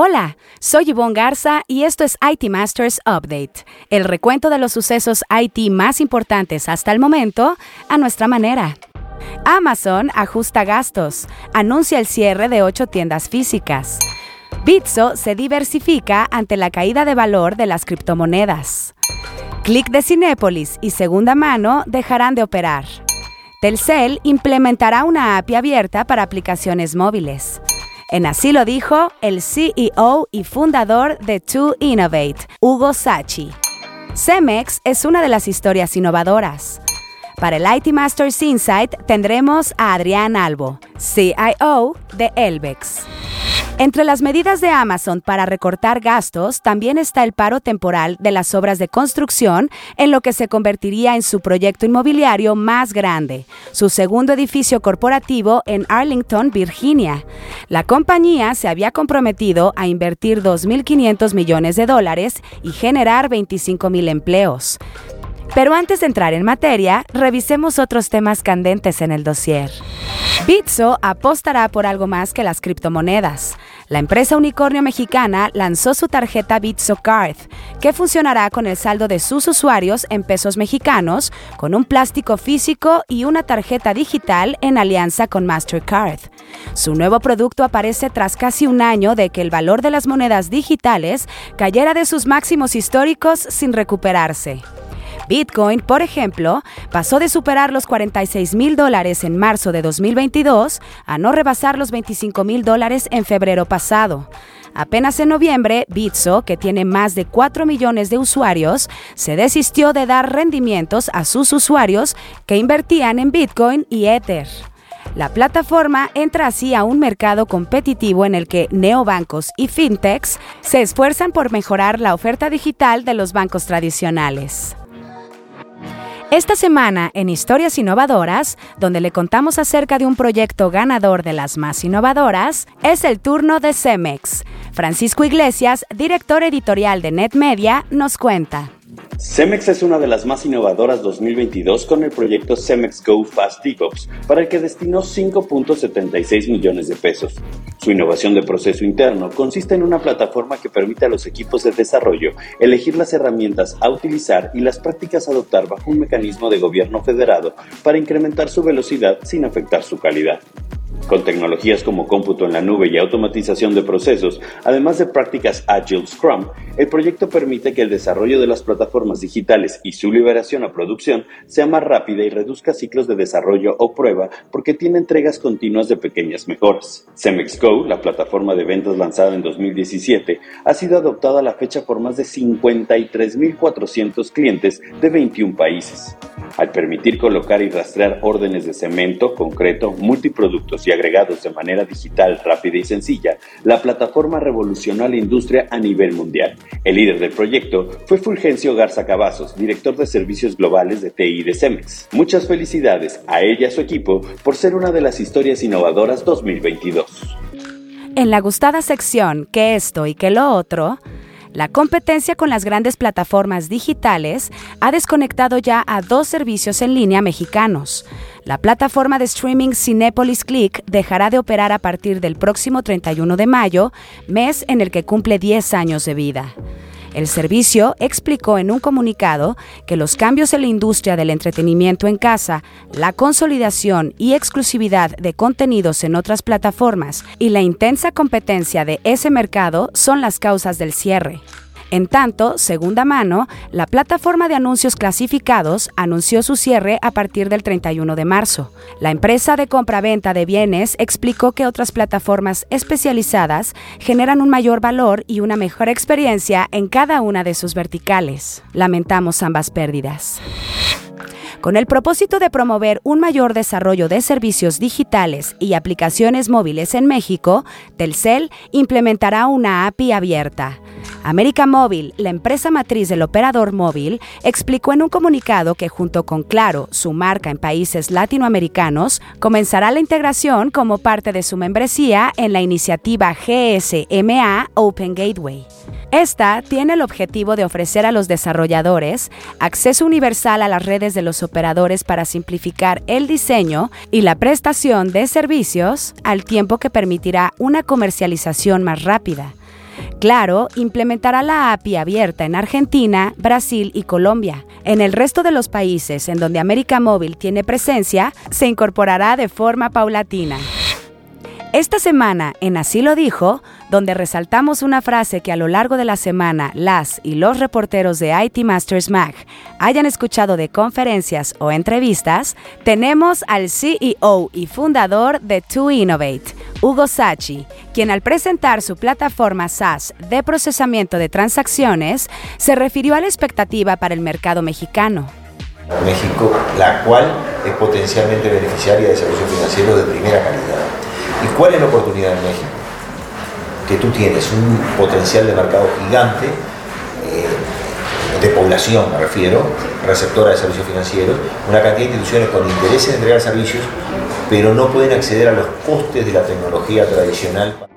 Hola, soy Yvonne Garza y esto es IT Masters Update, el recuento de los sucesos IT más importantes hasta el momento a nuestra manera. Amazon ajusta gastos, anuncia el cierre de ocho tiendas físicas. Bitso se diversifica ante la caída de valor de las criptomonedas. Click de Cinépolis y Segunda Mano dejarán de operar. Telcel implementará una API abierta para aplicaciones móviles. En así lo dijo el CEO y fundador de 2Innovate, Hugo Sachi. Cemex es una de las historias innovadoras. Para el IT Masters Insight tendremos a Adrián Albo, CIO de Elbex. Entre las medidas de Amazon para recortar gastos también está el paro temporal de las obras de construcción en lo que se convertiría en su proyecto inmobiliario más grande, su segundo edificio corporativo en Arlington, Virginia. La compañía se había comprometido a invertir 2.500 millones de dólares y generar 25.000 empleos. Pero antes de entrar en materia, revisemos otros temas candentes en el dossier. Bitso apostará por algo más que las criptomonedas. La empresa unicornio mexicana lanzó su tarjeta Bitso Card, que funcionará con el saldo de sus usuarios en pesos mexicanos, con un plástico físico y una tarjeta digital en alianza con Mastercard. Su nuevo producto aparece tras casi un año de que el valor de las monedas digitales cayera de sus máximos históricos sin recuperarse. Bitcoin, por ejemplo, pasó de superar los 46 mil dólares en marzo de 2022 a no rebasar los 25 mil dólares en febrero pasado. Apenas en noviembre, Bitso, que tiene más de 4 millones de usuarios, se desistió de dar rendimientos a sus usuarios que invertían en Bitcoin y Ether. La plataforma entra así a un mercado competitivo en el que neobancos y fintechs se esfuerzan por mejorar la oferta digital de los bancos tradicionales. Esta semana en Historias Innovadoras, donde le contamos acerca de un proyecto ganador de las más innovadoras, es el turno de Cemex. Francisco Iglesias, director editorial de NetMedia, nos cuenta. Cemex es una de las más innovadoras 2022 con el proyecto Cemex Go Fast DevOps, para el que destinó 5.76 millones de pesos. Su innovación de proceso interno consiste en una plataforma que permite a los equipos de desarrollo elegir las herramientas a utilizar y las prácticas a adoptar bajo un mecanismo de gobierno federado para incrementar su velocidad sin afectar su calidad. Con tecnologías como cómputo en la nube y automatización de procesos, además de prácticas Agile Scrum, el proyecto permite que el desarrollo de las plataformas digitales y su liberación a producción sea más rápida y reduzca ciclos de desarrollo o prueba porque tiene entregas continuas de pequeñas mejoras. Cemex Go, la plataforma de ventas lanzada en 2017, ha sido adoptada a la fecha por más de 53.400 clientes de 21 países. Al permitir colocar y rastrear órdenes de cemento, concreto, multiproductos y agregados de manera digital, rápida y sencilla, la plataforma revolucionó a la industria a nivel mundial. El líder del proyecto fue Fulgencio Garza Cavazos, director de servicios globales de TI de Cemex. Muchas felicidades a ella y a su equipo por ser una de las historias innovadoras 2022. En la gustada sección que esto y que lo otro, la competencia con las grandes plataformas digitales ha desconectado ya a dos servicios en línea mexicanos. La plataforma de streaming Cinepolis Click dejará de operar a partir del próximo 31 de mayo, mes en el que cumple 10 años de vida. El servicio explicó en un comunicado que los cambios en la industria del entretenimiento en casa, la consolidación y exclusividad de contenidos en otras plataformas y la intensa competencia de ese mercado son las causas del cierre. En tanto, segunda mano, la plataforma de anuncios clasificados anunció su cierre a partir del 31 de marzo. La empresa de compra-venta de bienes explicó que otras plataformas especializadas generan un mayor valor y una mejor experiencia en cada una de sus verticales. Lamentamos ambas pérdidas. Con el propósito de promover un mayor desarrollo de servicios digitales y aplicaciones móviles en México, Telcel implementará una API abierta. América Móvil, la empresa matriz del operador móvil, explicó en un comunicado que junto con Claro, su marca en países latinoamericanos, comenzará la integración como parte de su membresía en la iniciativa GSMA Open Gateway. Esta tiene el objetivo de ofrecer a los desarrolladores acceso universal a las redes de los operadores para simplificar el diseño y la prestación de servicios al tiempo que permitirá una comercialización más rápida. Claro, implementará la API abierta en Argentina, Brasil y Colombia. En el resto de los países en donde América Móvil tiene presencia, se incorporará de forma paulatina. Esta semana, en Así lo dijo, donde resaltamos una frase que a lo largo de la semana las y los reporteros de IT Masters Mag hayan escuchado de conferencias o entrevistas, tenemos al CEO y fundador de 2Innovate, Hugo Sachi, quien al presentar su plataforma SaaS de procesamiento de transacciones, se refirió a la expectativa para el mercado mexicano. México, la cual es potencialmente beneficiaria de servicios financieros de primera calidad. ¿Y cuál es la oportunidad en México? Que tú tienes un potencial de mercado gigante, eh, de población me refiero, receptora de servicios financieros, una cantidad de instituciones con interés en entregar servicios, pero no pueden acceder a los costes de la tecnología tradicional.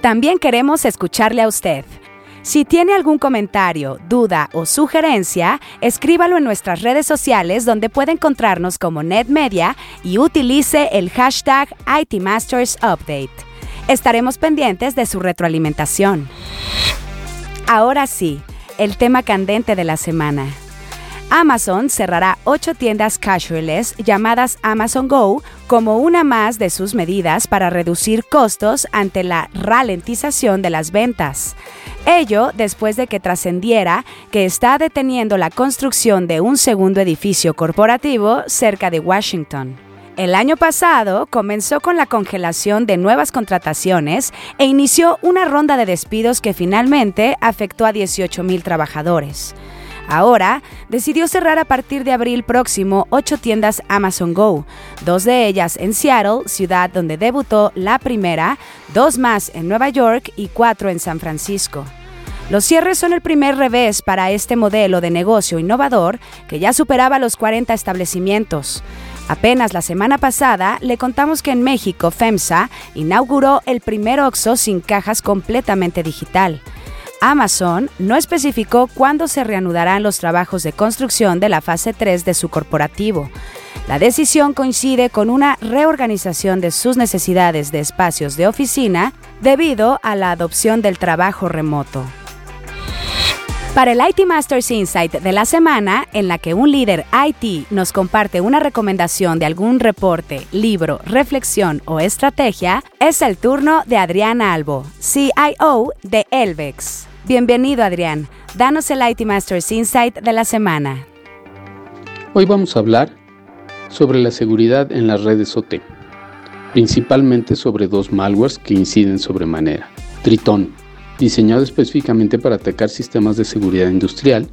También queremos escucharle a usted. Si tiene algún comentario, duda o sugerencia, escríbalo en nuestras redes sociales donde puede encontrarnos como NetMedia y utilice el hashtag ITMastersUpdate. Estaremos pendientes de su retroalimentación. Ahora sí, el tema candente de la semana. Amazon cerrará ocho tiendas casuales llamadas Amazon Go como una más de sus medidas para reducir costos ante la ralentización de las ventas. Ello después de que trascendiera que está deteniendo la construcción de un segundo edificio corporativo cerca de Washington. El año pasado comenzó con la congelación de nuevas contrataciones e inició una ronda de despidos que finalmente afectó a 18.000 trabajadores. Ahora decidió cerrar a partir de abril próximo ocho tiendas Amazon Go, dos de ellas en Seattle, ciudad donde debutó la primera, dos más en Nueva York y cuatro en San Francisco. Los cierres son el primer revés para este modelo de negocio innovador que ya superaba los 40 establecimientos. Apenas la semana pasada le contamos que en México FEMSA inauguró el primer OXO sin cajas completamente digital. Amazon no especificó cuándo se reanudarán los trabajos de construcción de la fase 3 de su corporativo. La decisión coincide con una reorganización de sus necesidades de espacios de oficina debido a la adopción del trabajo remoto. Para el IT Masters Insight de la semana, en la que un líder IT nos comparte una recomendación de algún reporte, libro, reflexión o estrategia, es el turno de Adrián Albo, CIO de Elvex. Bienvenido Adrián, danos el IT Masters Insight de la semana. Hoy vamos a hablar sobre la seguridad en las redes OT, principalmente sobre dos malwares que inciden sobremanera. Triton, diseñado específicamente para atacar sistemas de seguridad industrial,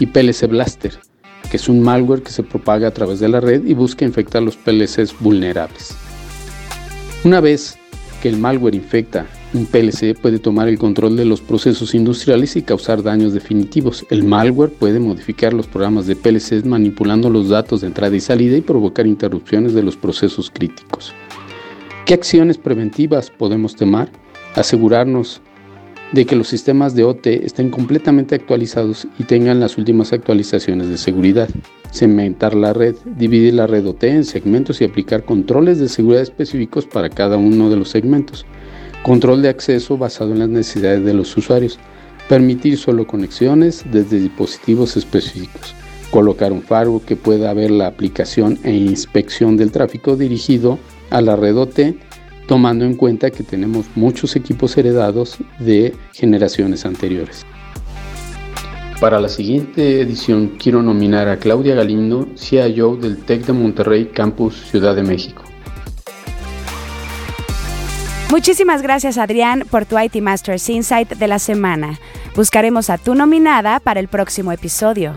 y PLC Blaster, que es un malware que se propaga a través de la red y busca infectar los PLCs vulnerables. Una vez que el malware infecta un PLC puede tomar el control de los procesos industriales y causar daños definitivos. El malware puede modificar los programas de PLC manipulando los datos de entrada y salida y provocar interrupciones de los procesos críticos. ¿Qué acciones preventivas podemos tomar? Asegurarnos de que los sistemas de OT estén completamente actualizados y tengan las últimas actualizaciones de seguridad. Segmentar la red, dividir la red OT en segmentos y aplicar controles de seguridad específicos para cada uno de los segmentos. Control de acceso basado en las necesidades de los usuarios. Permitir solo conexiones desde dispositivos específicos. Colocar un firewall que pueda ver la aplicación e inspección del tráfico dirigido a la red OT, tomando en cuenta que tenemos muchos equipos heredados de generaciones anteriores. Para la siguiente edición quiero nominar a Claudia Galindo, CIO del TEC de Monterrey Campus Ciudad de México. Muchísimas gracias Adrián por tu IT Masters Insight de la semana. Buscaremos a tu nominada para el próximo episodio.